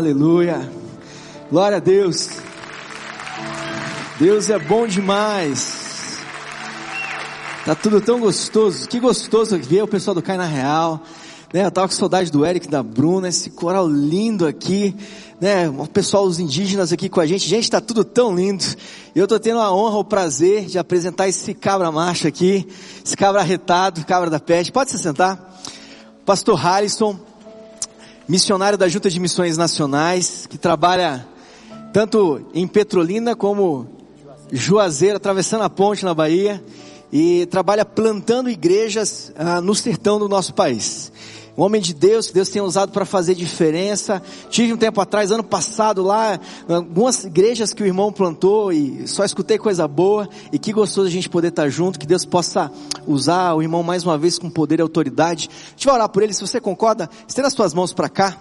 Aleluia. Glória a Deus. Deus é bom demais. Tá tudo tão gostoso. Que gostoso ver o pessoal do Cai na Real. Né, eu tava com saudade do Eric, da Bruna, esse coral lindo aqui, né, o pessoal, os indígenas aqui com a gente, gente, tá tudo tão lindo, eu tô tendo a honra, o prazer de apresentar esse cabra macho aqui, esse cabra arretado, cabra da peste, pode se sentar, pastor Harrison, missionário da Junta de Missões Nacionais, que trabalha tanto em Petrolina como Juazeiro, atravessando a ponte na Bahia, e trabalha plantando igrejas ah, no sertão do nosso país. Um homem de Deus, que Deus tem usado para fazer diferença. Tive um tempo atrás, ano passado, lá, algumas igrejas que o irmão plantou e só escutei coisa boa. E que gostoso a gente poder estar junto, que Deus possa usar o irmão mais uma vez com poder e autoridade. A gente vai orar por ele, se você concorda, estenda as suas mãos para cá.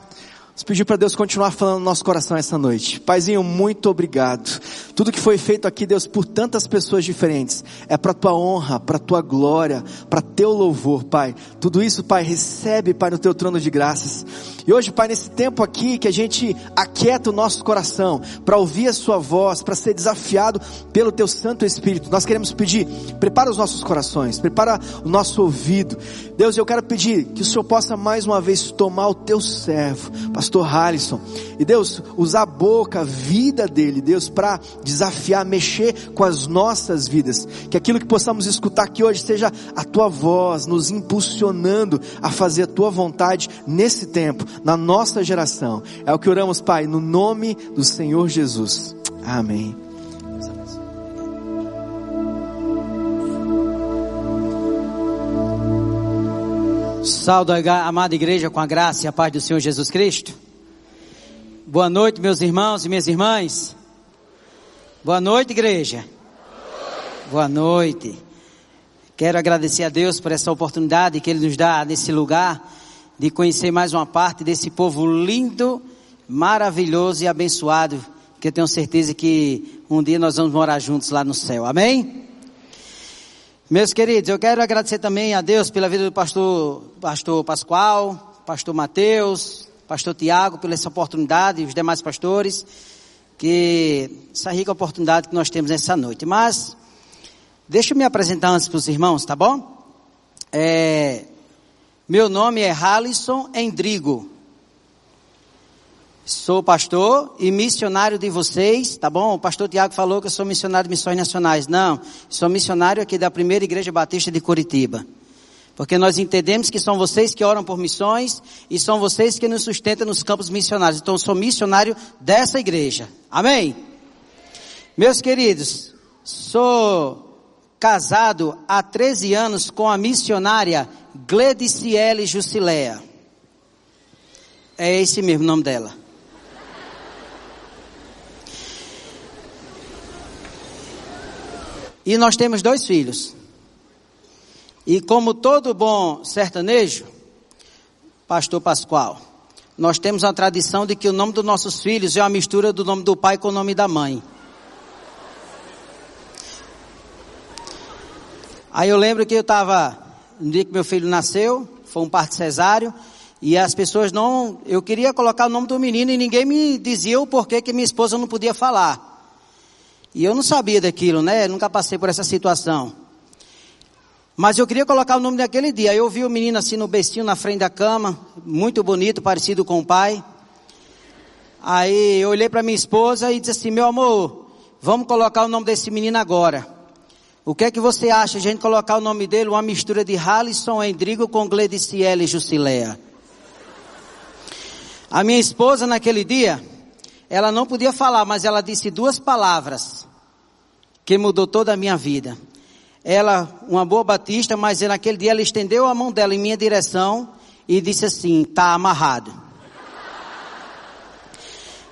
Vamos pedir para Deus continuar falando no nosso coração essa noite. Paizinho, muito obrigado. Tudo que foi feito aqui, Deus, por tantas pessoas diferentes, é para tua honra, para tua glória, para teu louvor, Pai. Tudo isso, Pai, recebe, Pai, no teu trono de graças. E hoje, Pai, nesse tempo aqui que a gente aquieta o nosso coração para ouvir a sua voz, para ser desafiado pelo teu Santo Espírito, nós queremos pedir, prepara os nossos corações, prepara o nosso ouvido. Deus, eu quero pedir que o Senhor possa mais uma vez tomar o teu servo, pastor Harrison, e Deus, usar a boca, a vida dele, Deus, para desafiar, mexer com as nossas vidas. Que aquilo que possamos escutar aqui hoje seja a tua voz nos impulsionando a fazer a tua vontade nesse tempo, na nossa geração. É o que oramos, Pai, no nome do Senhor Jesus. Amém. Saldo a amada igreja com a graça e a paz do Senhor Jesus Cristo. Boa noite, meus irmãos e minhas irmãs. Boa noite, igreja. Boa noite. Quero agradecer a Deus por essa oportunidade que Ele nos dá nesse lugar de conhecer mais uma parte desse povo lindo, maravilhoso e abençoado, que eu tenho certeza que um dia nós vamos morar juntos lá no céu. Amém? Meus queridos, eu quero agradecer também a Deus pela vida do pastor, pastor Pascoal, pastor Mateus, pastor Tiago, pela essa oportunidade, e os demais pastores, que essa rica oportunidade que nós temos nessa noite. Mas, deixa eu me apresentar antes para os irmãos, tá bom? É, meu nome é Halisson Endrigo. Sou pastor e missionário de vocês, tá bom? O pastor Tiago falou que eu sou missionário de missões nacionais. Não, sou missionário aqui da primeira igreja batista de Curitiba. Porque nós entendemos que são vocês que oram por missões e são vocês que nos sustentam nos campos missionários. Então eu sou missionário dessa igreja. Amém? Meus queridos, sou casado há 13 anos com a missionária Glediciele Jusilea. É esse mesmo nome dela. E nós temos dois filhos. E como todo bom sertanejo, pastor Pascoal, nós temos a tradição de que o nome dos nossos filhos é uma mistura do nome do pai com o nome da mãe. Aí eu lembro que eu estava no dia que meu filho nasceu, foi um parto cesáreo, e as pessoas não, eu queria colocar o nome do menino e ninguém me dizia o porquê que minha esposa não podia falar. E eu não sabia daquilo, né? Nunca passei por essa situação. Mas eu queria colocar o nome daquele dia. Eu vi o menino assim no bestinho na frente da cama, muito bonito, parecido com o pai. Aí eu olhei para minha esposa e disse assim: "Meu amor, vamos colocar o nome desse menino agora". O que é que você acha de a gente colocar o nome dele, uma mistura de Halisson Endrigo com Glediciele Jusilea? A minha esposa naquele dia, ela não podia falar, mas ela disse duas palavras que mudou toda a minha vida. Ela, uma boa batista, mas naquele dia ela estendeu a mão dela em minha direção e disse assim: "Tá amarrado".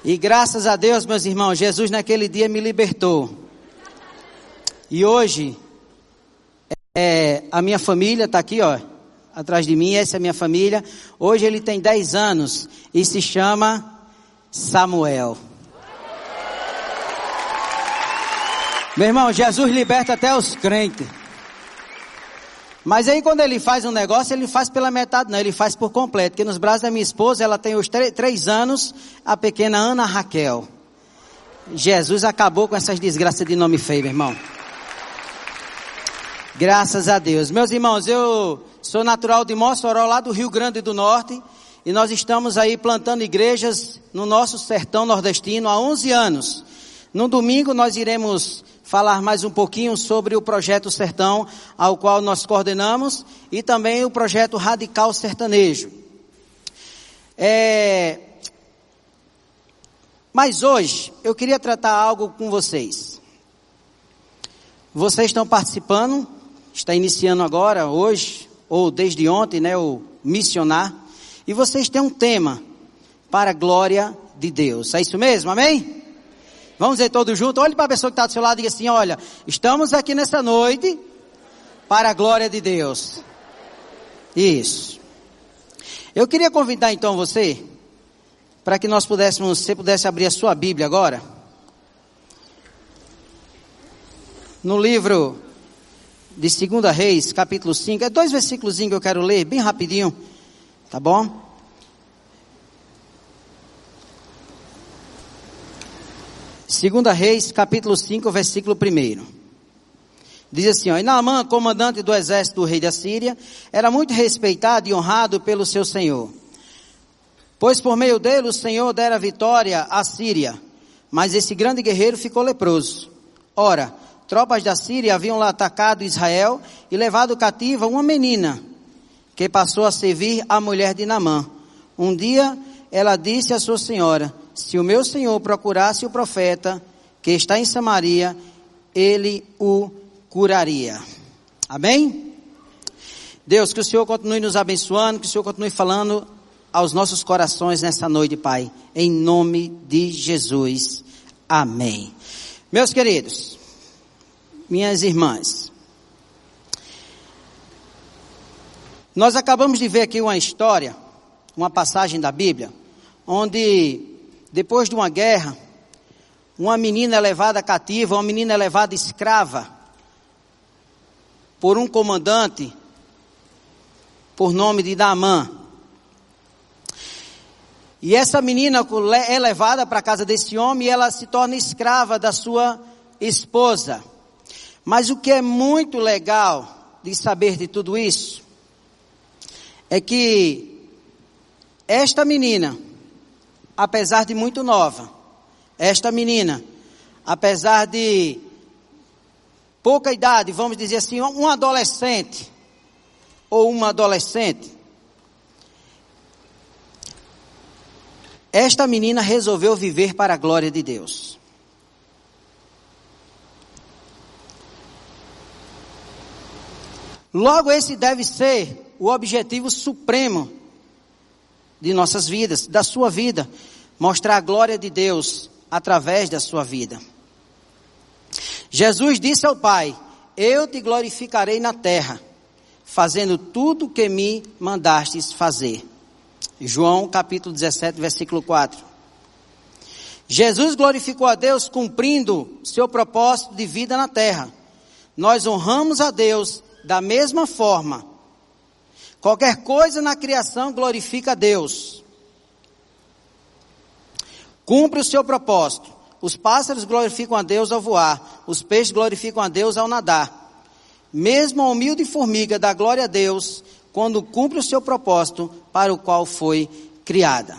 E graças a Deus, meus irmãos, Jesus naquele dia me libertou. E hoje, é, a minha família está aqui, ó, atrás de mim, essa é a minha família. Hoje ele tem 10 anos e se chama Samuel. Meu irmão, Jesus liberta até os crentes. Mas aí quando ele faz um negócio, ele faz pela metade, não, ele faz por completo. Porque nos braços da minha esposa, ela tem os três anos, a pequena Ana Raquel. Jesus acabou com essas desgraças de nome feio, meu irmão. Graças a Deus. Meus irmãos, eu sou natural de Mossoró, lá do Rio Grande do Norte. E nós estamos aí plantando igrejas no nosso sertão nordestino há 11 anos. No domingo nós iremos falar mais um pouquinho sobre o projeto Sertão, ao qual nós coordenamos, e também o projeto Radical Sertanejo. É... Mas hoje eu queria tratar algo com vocês. Vocês estão participando, está iniciando agora, hoje, ou desde ontem, né, o missionar, e vocês têm um tema para a glória de Deus. É isso mesmo? Amém? Vamos dizer todos juntos. Olhe para a pessoa que está do seu lado e diga assim: olha, estamos aqui nessa noite para a glória de Deus. Isso. Eu queria convidar então você para que nós pudéssemos, você pudesse abrir a sua Bíblia agora. No livro de 2 Reis, capítulo 5, é dois versículos que eu quero ler, bem rapidinho, tá bom? Segunda Reis, capítulo 5, versículo 1. Diz assim, ó, e Naamã, comandante do exército do rei da Síria, era muito respeitado e honrado pelo seu senhor. Pois por meio dele o Senhor dera vitória à Síria. Mas esse grande guerreiro ficou leproso. Ora, tropas da Síria haviam lá atacado Israel e levado cativa uma menina, que passou a servir a mulher de Naamã. Um dia ela disse à sua senhora, se o meu senhor procurasse o profeta que está em Samaria, ele o curaria. Amém? Deus, que o Senhor continue nos abençoando, que o Senhor continue falando aos nossos corações nessa noite, Pai. Em nome de Jesus. Amém. Meus queridos, minhas irmãs, nós acabamos de ver aqui uma história, uma passagem da Bíblia, onde depois de uma guerra, uma menina é levada cativa, uma menina é levada escrava por um comandante por nome de Daamã. E essa menina é levada para a casa desse homem e ela se torna escrava da sua esposa. Mas o que é muito legal de saber de tudo isso é que esta menina apesar de muito nova, esta menina, apesar de pouca idade, vamos dizer assim, um adolescente ou uma adolescente, esta menina resolveu viver para a glória de Deus. Logo, esse deve ser o objetivo supremo de nossas vidas, da sua vida, mostrar a glória de Deus através da sua vida. Jesus disse ao Pai: Eu te glorificarei na terra, fazendo tudo o que me mandastes fazer. João capítulo 17, versículo 4. Jesus glorificou a Deus cumprindo seu propósito de vida na terra. Nós honramos a Deus da mesma forma Qualquer coisa na criação glorifica a Deus. Cumpre o seu propósito. Os pássaros glorificam a Deus ao voar, os peixes glorificam a Deus ao nadar. Mesmo a humilde formiga dá glória a Deus quando cumpre o seu propósito para o qual foi criada.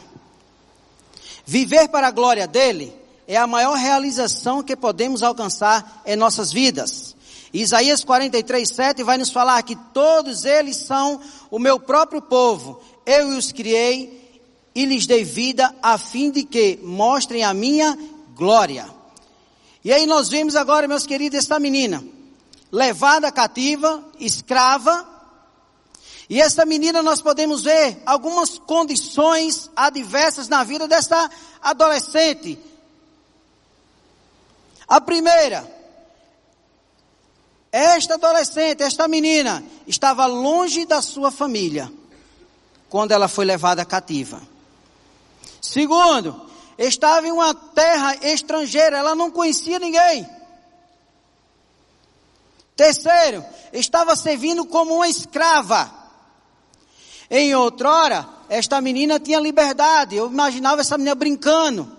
Viver para a glória dele é a maior realização que podemos alcançar em nossas vidas. Isaías 43, 7 vai nos falar que todos eles são o meu próprio povo. Eu os criei e lhes dei vida a fim de que mostrem a minha glória. E aí nós vemos agora, meus queridos, esta menina levada cativa, escrava. E esta menina nós podemos ver algumas condições adversas na vida desta adolescente. A primeira, esta adolescente, esta menina, estava longe da sua família quando ela foi levada cativa. Segundo, estava em uma terra estrangeira, ela não conhecia ninguém. Terceiro, estava servindo como uma escrava. Em outrora, esta menina tinha liberdade. Eu imaginava essa menina brincando,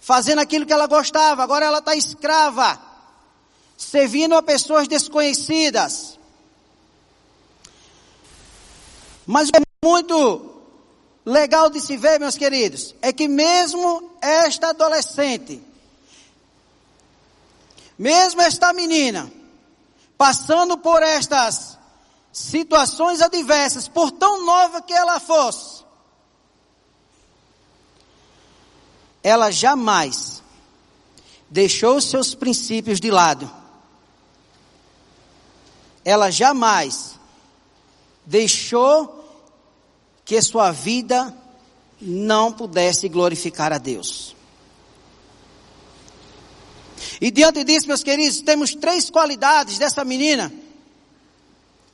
fazendo aquilo que ela gostava. Agora ela está escrava, servindo a pessoas desconhecidas. Mas o que é muito legal de se ver, meus queridos, é que mesmo esta adolescente, mesmo esta menina, passando por estas situações adversas, por tão nova que ela fosse, ela jamais deixou seus princípios de lado. Ela jamais deixou que sua vida não pudesse glorificar a Deus. E diante disso, meus queridos, temos três qualidades dessa menina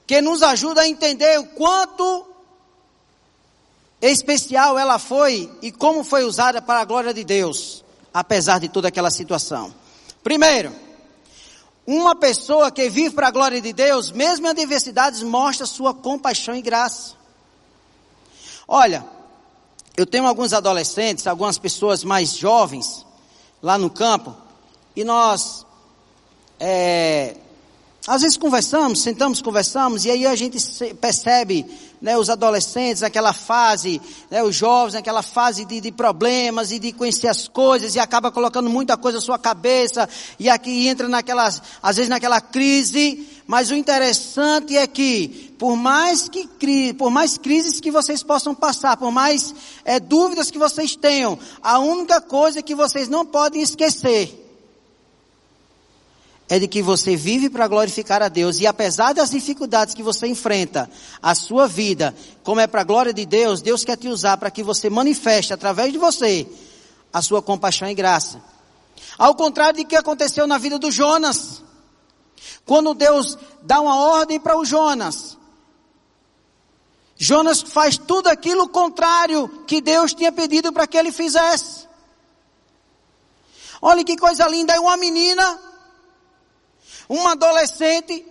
que nos ajuda a entender o quanto especial ela foi e como foi usada para a glória de Deus, apesar de toda aquela situação. Primeiro, uma pessoa que vive para a glória de Deus, mesmo em adversidades, mostra sua compaixão e graça. Olha, eu tenho alguns adolescentes, algumas pessoas mais jovens lá no campo, e nós é, às vezes conversamos, sentamos, conversamos, e aí a gente percebe, né, os adolescentes naquela fase, né, os jovens naquela fase de, de, problemas e de conhecer as coisas, e acaba colocando muita coisa na sua cabeça, e aqui entra naquelas, às vezes naquela crise, mas o interessante é que, por mais que, por mais crises que vocês possam passar, por mais é, dúvidas que vocês tenham, a única coisa que vocês não podem esquecer, é de que você vive para glorificar a Deus e apesar das dificuldades que você enfrenta, a sua vida, como é para a glória de Deus, Deus quer te usar para que você manifeste através de você a sua compaixão e graça. Ao contrário de que aconteceu na vida do Jonas. Quando Deus dá uma ordem para o Jonas, Jonas faz tudo aquilo contrário que Deus tinha pedido para que ele fizesse. Olha que coisa linda, é uma menina uma adolescente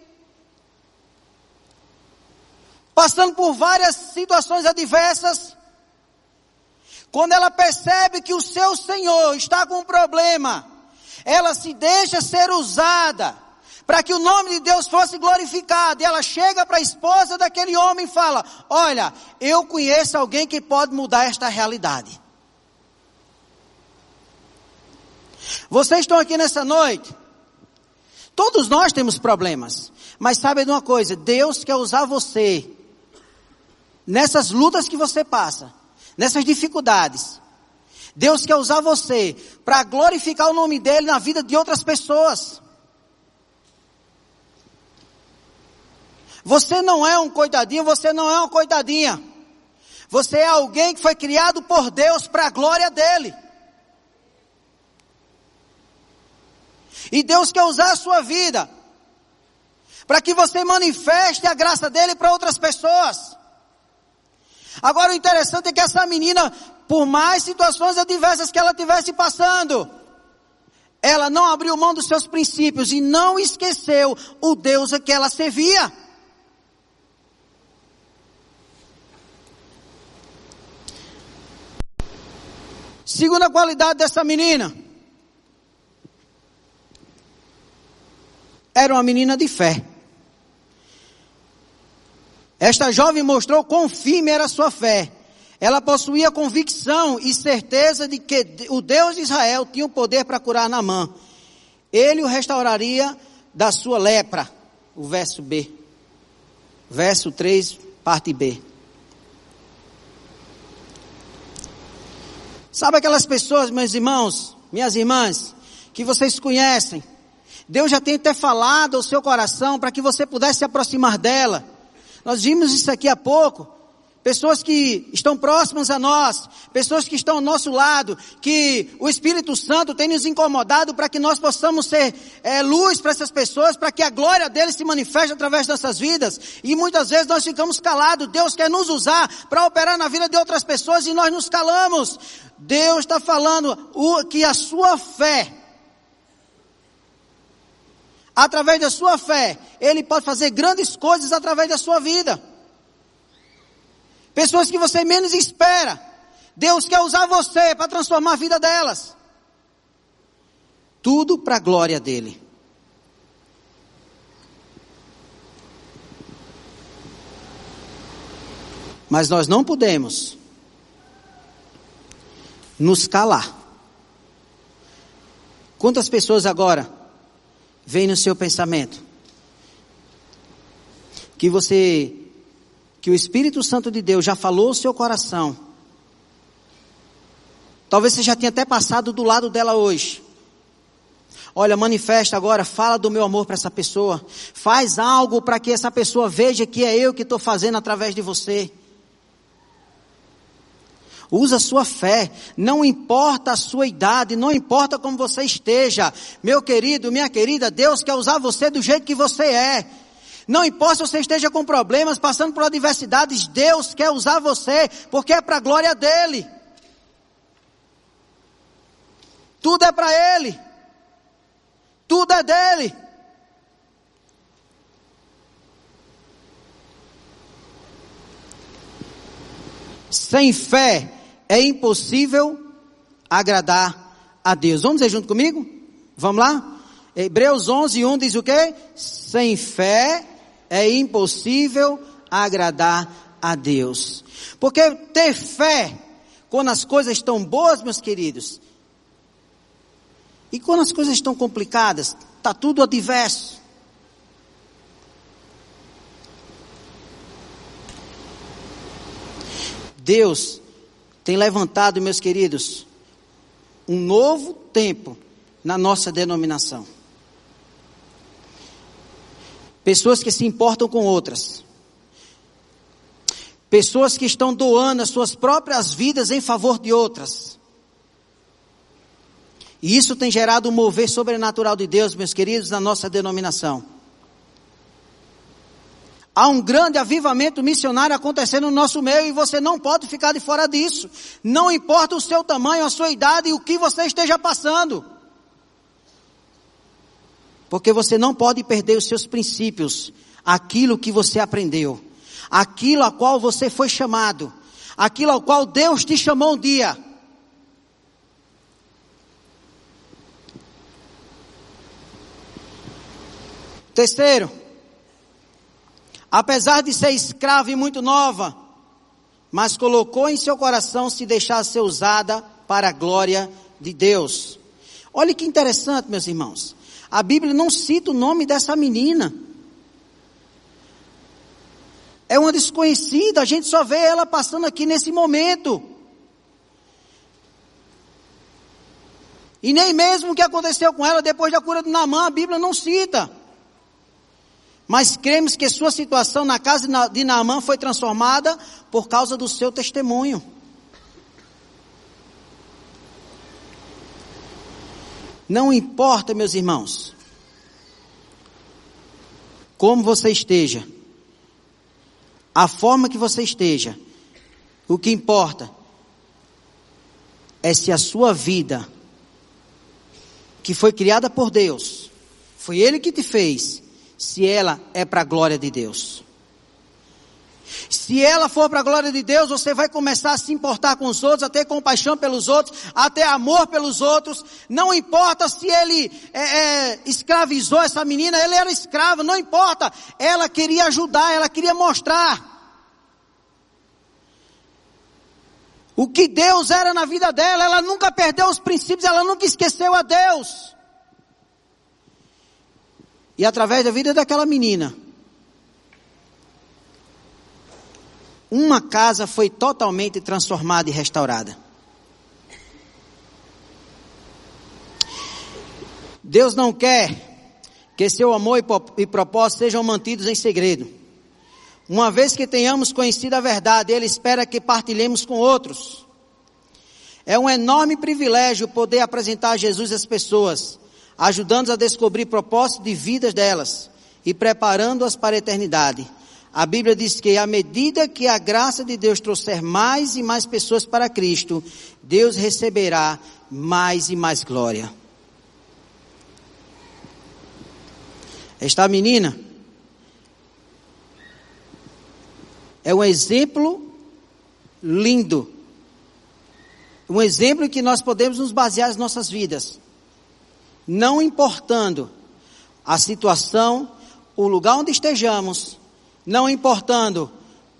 passando por várias situações adversas, quando ela percebe que o seu Senhor está com um problema, ela se deixa ser usada para que o nome de Deus fosse glorificado. E ela chega para a esposa daquele homem e fala: Olha, eu conheço alguém que pode mudar esta realidade. Vocês estão aqui nessa noite Todos nós temos problemas. Mas sabe de uma coisa? Deus quer usar você nessas lutas que você passa, nessas dificuldades. Deus quer usar você para glorificar o nome dele na vida de outras pessoas. Você não é um coitadinho, você não é uma coitadinha. Você é alguém que foi criado por Deus para a glória dele. E Deus quer usar a sua vida para que você manifeste a graça dele para outras pessoas. Agora o interessante é que essa menina, por mais situações adversas que ela tivesse passando, ela não abriu mão dos seus princípios e não esqueceu o Deus a que ela servia. Segunda qualidade dessa menina. Era uma menina de fé. Esta jovem mostrou quão firme era sua fé. Ela possuía convicção e certeza de que o Deus de Israel tinha o poder para curar Naamã. Ele o restauraria da sua lepra. O verso B. Verso 3, parte B. Sabe aquelas pessoas, meus irmãos, minhas irmãs, que vocês conhecem, Deus já tem até falado ao seu coração para que você pudesse se aproximar dela. Nós vimos isso aqui há pouco. Pessoas que estão próximas a nós, pessoas que estão ao nosso lado, que o Espírito Santo tem nos incomodado para que nós possamos ser é, luz para essas pessoas, para que a glória deles se manifeste através de nossas vidas. E muitas vezes nós ficamos calados. Deus quer nos usar para operar na vida de outras pessoas e nós nos calamos. Deus está falando que a sua fé através da sua fé, Ele pode fazer grandes coisas através da sua vida. Pessoas que você menos espera. Deus quer usar você para transformar a vida delas. Tudo para a glória dele. Mas nós não podemos nos calar. Quantas pessoas agora vêm no seu pensamento que você que o Espírito Santo de Deus já falou o seu coração. Talvez você já tenha até passado do lado dela hoje. Olha, manifesta agora, fala do meu amor para essa pessoa. Faz algo para que essa pessoa veja que é eu que estou fazendo através de você. Usa a sua fé, não importa a sua idade, não importa como você esteja. Meu querido, minha querida, Deus quer usar você do jeito que você é. Não importa se você esteja com problemas, passando por adversidades, Deus quer usar você, porque é para a glória dEle. Tudo é para Ele. Tudo é dele. Sem fé é impossível agradar a Deus. Vamos ver junto comigo? Vamos lá? Hebreus 11, 1 diz o quê? Sem fé é impossível agradar a Deus. Porque ter fé, quando as coisas estão boas, meus queridos, e quando as coisas estão complicadas, está tudo adverso. Deus tem levantado, meus queridos, um novo tempo na nossa denominação. Pessoas que se importam com outras. Pessoas que estão doando as suas próprias vidas em favor de outras. E isso tem gerado um mover sobrenatural de Deus, meus queridos, na nossa denominação. Há um grande avivamento missionário acontecendo no nosso meio e você não pode ficar de fora disso. Não importa o seu tamanho, a sua idade e o que você esteja passando. Porque você não pode perder os seus princípios, aquilo que você aprendeu, aquilo a qual você foi chamado, aquilo ao qual Deus te chamou um dia. Terceiro, apesar de ser escrava e muito nova, mas colocou em seu coração se deixar ser usada para a glória de Deus. Olha que interessante, meus irmãos. A Bíblia não cita o nome dessa menina. É uma desconhecida, a gente só vê ela passando aqui nesse momento. E nem mesmo o que aconteceu com ela depois da cura do Namã, a Bíblia não cita. Mas cremos que sua situação na casa de Naamã foi transformada por causa do seu testemunho. Não importa, meus irmãos, como você esteja, a forma que você esteja, o que importa é se a sua vida, que foi criada por Deus, foi Ele que te fez, se ela é para a glória de Deus. Se ela for para a glória de Deus, você vai começar a se importar com os outros, a ter compaixão pelos outros, a ter amor pelos outros. Não importa se ele é, é, escravizou essa menina, ele era escravo, não importa. Ela queria ajudar, ela queria mostrar. O que Deus era na vida dela, ela nunca perdeu os princípios, ela nunca esqueceu a Deus. E através da vida daquela menina, uma casa foi totalmente transformada e restaurada. Deus não quer que seu amor e propósito sejam mantidos em segredo. Uma vez que tenhamos conhecido a verdade, Ele espera que partilhemos com outros. É um enorme privilégio poder apresentar Jesus às pessoas, ajudando-as a descobrir propósitos de vidas delas e preparando-as para a eternidade. A Bíblia diz que à medida que a graça de Deus trouxer mais e mais pessoas para Cristo, Deus receberá mais e mais glória. Esta menina é um exemplo lindo. Um exemplo que nós podemos nos basear nas nossas vidas. Não importando a situação, o lugar onde estejamos, não importando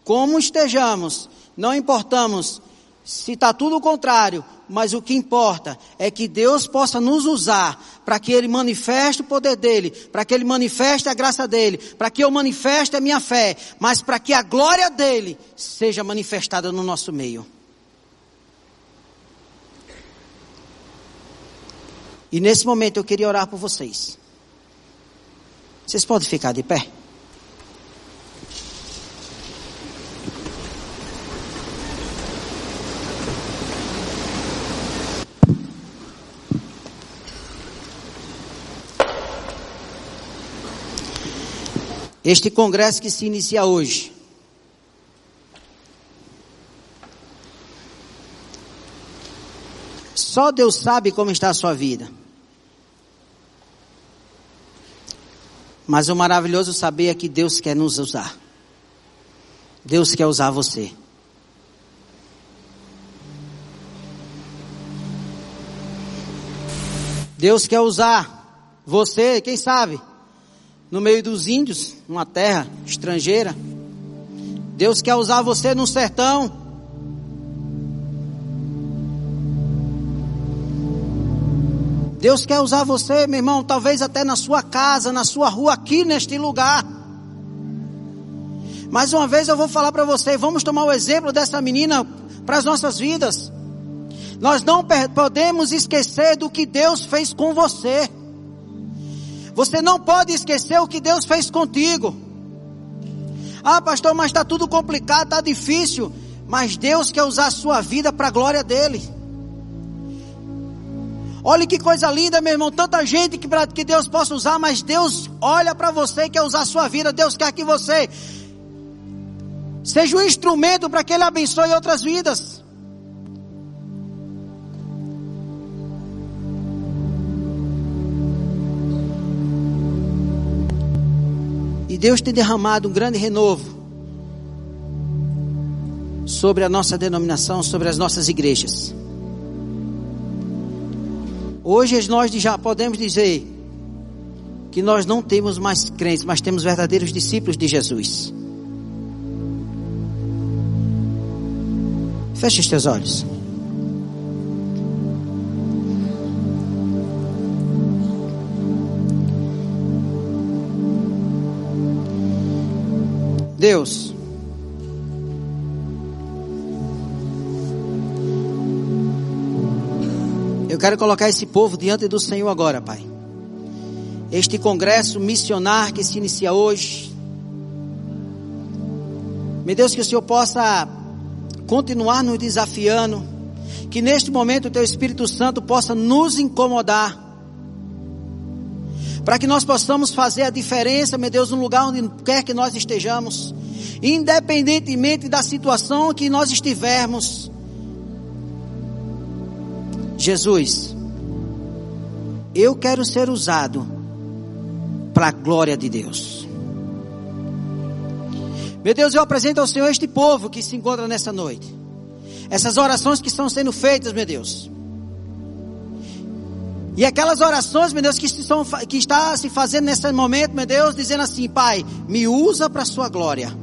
como estejamos, não importamos se está tudo o contrário, mas o que importa é que Deus possa nos usar para que Ele manifeste o poder dEle, para que Ele manifeste a graça dEle, para que eu manifeste a minha fé, mas para que a glória dEle seja manifestada no nosso meio. E nesse momento eu queria orar por vocês. Vocês podem ficar de pé? Este congresso que se inicia hoje. Só Deus sabe como está a sua vida. Mas o maravilhoso saber é que Deus quer nos usar. Deus quer usar você. Deus quer usar você, quem sabe? no meio dos índios, numa terra estrangeira. Deus quer usar você no sertão. Deus quer usar você, meu irmão, talvez até na sua casa, na sua rua, aqui neste lugar. Mais uma vez eu vou falar para você, vamos tomar o exemplo dessa menina para as nossas vidas. Nós não podemos esquecer do que Deus fez com você. Você não pode esquecer o que Deus fez contigo. Ah, pastor, mas está tudo complicado, está difícil. Mas Deus quer usar a sua vida para a glória dele. Olha que coisa linda, meu irmão. Tanta gente que, que Deus possa usar, mas Deus olha para você e quer usar a sua vida. Deus quer que você seja um instrumento para que Ele abençoe outras vidas. E Deus tem derramado um grande renovo sobre a nossa denominação, sobre as nossas igrejas. Hoje nós já podemos dizer que nós não temos mais crentes, mas temos verdadeiros discípulos de Jesus. Feche os teus olhos. Deus, quero colocar esse povo diante do Senhor agora, Pai. Este congresso missionar que se inicia hoje. Meu Deus, que o Senhor possa continuar nos desafiando. Que neste momento o Teu Espírito Santo possa nos incomodar para que nós possamos fazer a diferença, meu Deus, no lugar onde quer que nós estejamos, independentemente da situação que nós estivermos. Jesus, eu quero ser usado para a glória de Deus. Meu Deus, eu apresento ao Senhor este povo que se encontra nessa noite. Essas orações que estão sendo feitas, meu Deus. E aquelas orações, meu Deus, que, estão, que está se fazendo nesse momento, meu Deus, dizendo assim, Pai, me usa para a sua glória.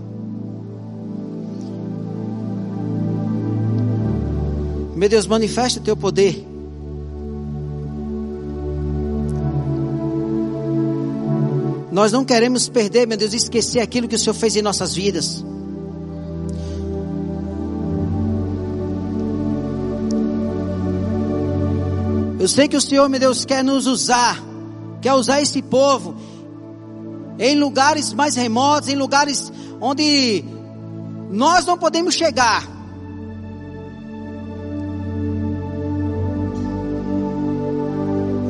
Meu Deus, manifesta o teu poder. Nós não queremos perder, meu Deus, esquecer aquilo que o Senhor fez em nossas vidas. Eu sei que o Senhor, meu Deus, quer nos usar, quer usar esse povo em lugares mais remotos, em lugares onde nós não podemos chegar.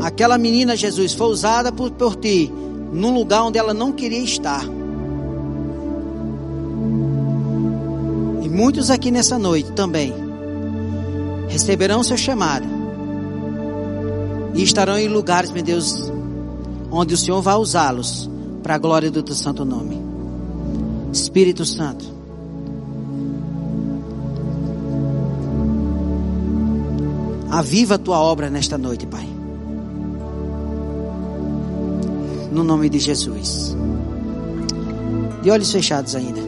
Aquela menina, Jesus, foi usada por, por ti num lugar onde ela não queria estar. E muitos aqui nessa noite também receberão seu chamado e estarão em lugares, meu Deus, onde o Senhor vai usá-los para a glória do teu santo nome. Espírito Santo, aviva a tua obra nesta noite, Pai. No nome de Jesus. De olhos fechados ainda.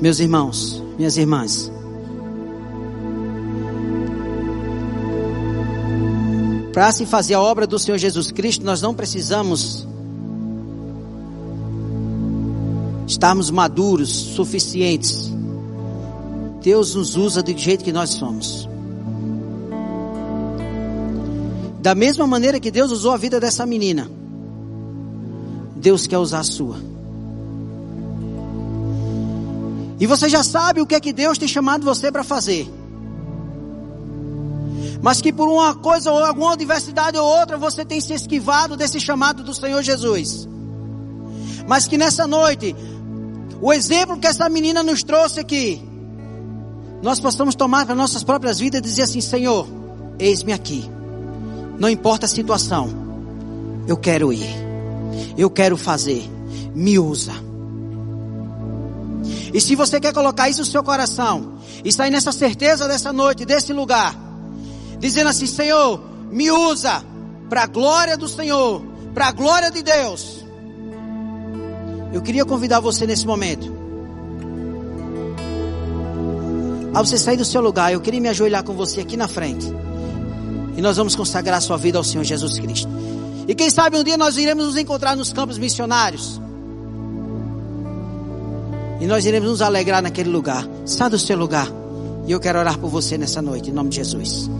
Meus irmãos, minhas irmãs. Para se fazer a obra do Senhor Jesus Cristo, nós não precisamos estarmos maduros, suficientes. Deus nos usa do jeito que nós somos. Da mesma maneira que Deus usou a vida dessa menina, Deus quer usar a sua. E você já sabe o que é que Deus tem chamado você para fazer mas que por uma coisa ou alguma adversidade ou outra você tem se esquivado desse chamado do Senhor Jesus. Mas que nessa noite, o exemplo que essa menina nos trouxe aqui, nós possamos tomar para nossas próprias vidas e dizer assim: Senhor, eis-me aqui, não importa a situação, eu quero ir, eu quero fazer, me usa. E se você quer colocar isso no seu coração, e sair nessa certeza dessa noite, desse lugar, dizendo assim: Senhor, me usa para a glória do Senhor, para a glória de Deus. Eu queria convidar você nesse momento. Ao você sair do seu lugar, eu queria me ajoelhar com você aqui na frente. E nós vamos consagrar sua vida ao Senhor Jesus Cristo. E quem sabe um dia nós iremos nos encontrar nos campos missionários. E nós iremos nos alegrar naquele lugar. Sai do seu lugar. E eu quero orar por você nessa noite, em nome de Jesus.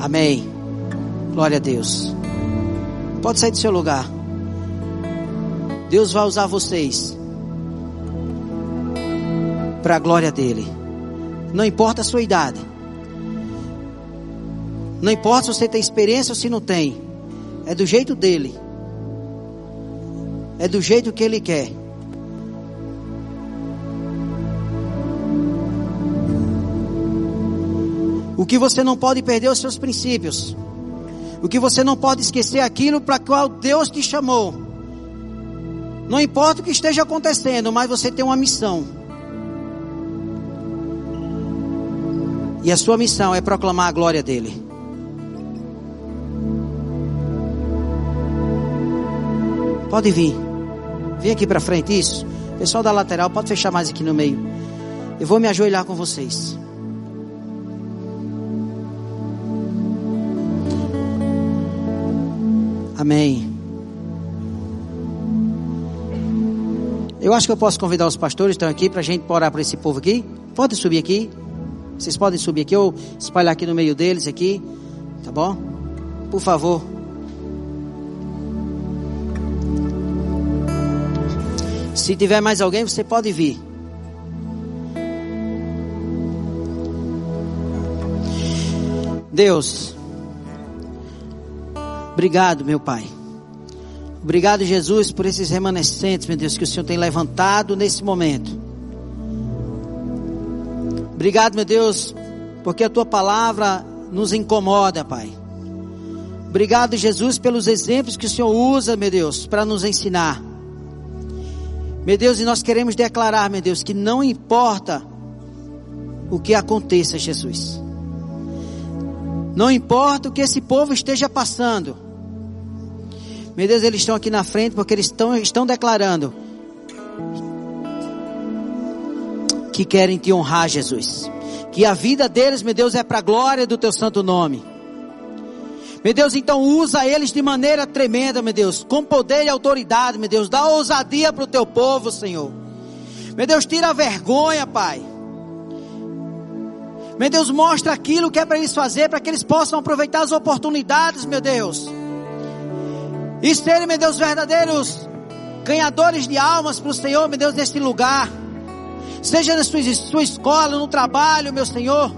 Amém. Glória a Deus. Pode sair do seu lugar. Deus vai usar vocês para a glória dele. Não importa a sua idade. Não importa se você tem experiência ou se não tem. É do jeito dele. É do jeito que ele quer. O que você não pode perder é os seus princípios. O que você não pode esquecer é aquilo para qual Deus te chamou. Não importa o que esteja acontecendo, mas você tem uma missão. E a sua missão é proclamar a glória dele. Pode vir. Vem aqui para frente, isso. Pessoal da lateral, pode fechar mais aqui no meio. Eu vou me ajoelhar com vocês. Amém. Eu acho que eu posso convidar os pastores que estão aqui para a gente orar para esse povo aqui. Pode subir aqui. Vocês podem subir aqui ou espalhar aqui no meio deles aqui. Tá bom? Por favor. Se tiver mais alguém, você pode vir. Deus, Obrigado, meu Pai. Obrigado, Jesus, por esses remanescentes, meu Deus, que o Senhor tem levantado nesse momento. Obrigado, meu Deus, porque a tua palavra nos incomoda, Pai. Obrigado, Jesus, pelos exemplos que o Senhor usa, meu Deus, para nos ensinar. Meu Deus, e nós queremos declarar, meu Deus, que não importa o que aconteça, Jesus. Não importa o que esse povo esteja passando. Meu Deus, eles estão aqui na frente porque eles estão, estão declarando que querem te honrar, Jesus. Que a vida deles, meu Deus, é para a glória do teu santo nome. Meu Deus, então usa eles de maneira tremenda, meu Deus, com poder e autoridade, meu Deus. Dá ousadia para o teu povo, Senhor. Meu Deus, tira a vergonha, Pai. Meu Deus, mostra aquilo que é para eles fazer, para que eles possam aproveitar as oportunidades, meu Deus e serem, meu Deus, verdadeiros ganhadores de almas para o Senhor, meu Deus, neste lugar. Seja na sua, sua escola, no trabalho, meu Senhor.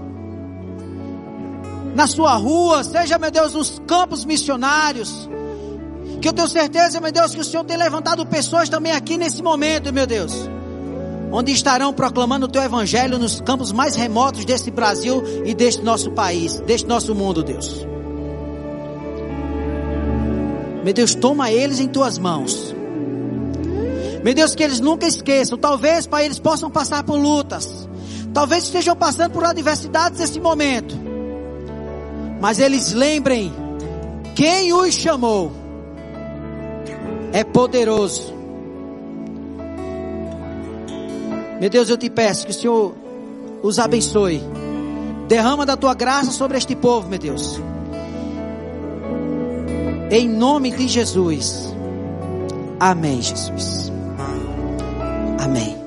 Na sua rua, seja, meu Deus, nos campos missionários. Que eu tenho certeza, meu Deus, que o Senhor tem levantado pessoas também aqui nesse momento, meu Deus. Onde estarão proclamando o teu evangelho nos campos mais remotos desse Brasil e deste nosso país, deste nosso mundo, Deus. Meu Deus, toma eles em tuas mãos. Meu Deus, que eles nunca esqueçam. Talvez, Pai, eles possam passar por lutas. Talvez estejam passando por adversidades nesse momento. Mas eles lembrem quem os chamou. É poderoso. Meu Deus, eu te peço que o Senhor os abençoe. Derrama da tua graça sobre este povo, meu Deus. Em nome de Jesus. Amém, Jesus. Amém.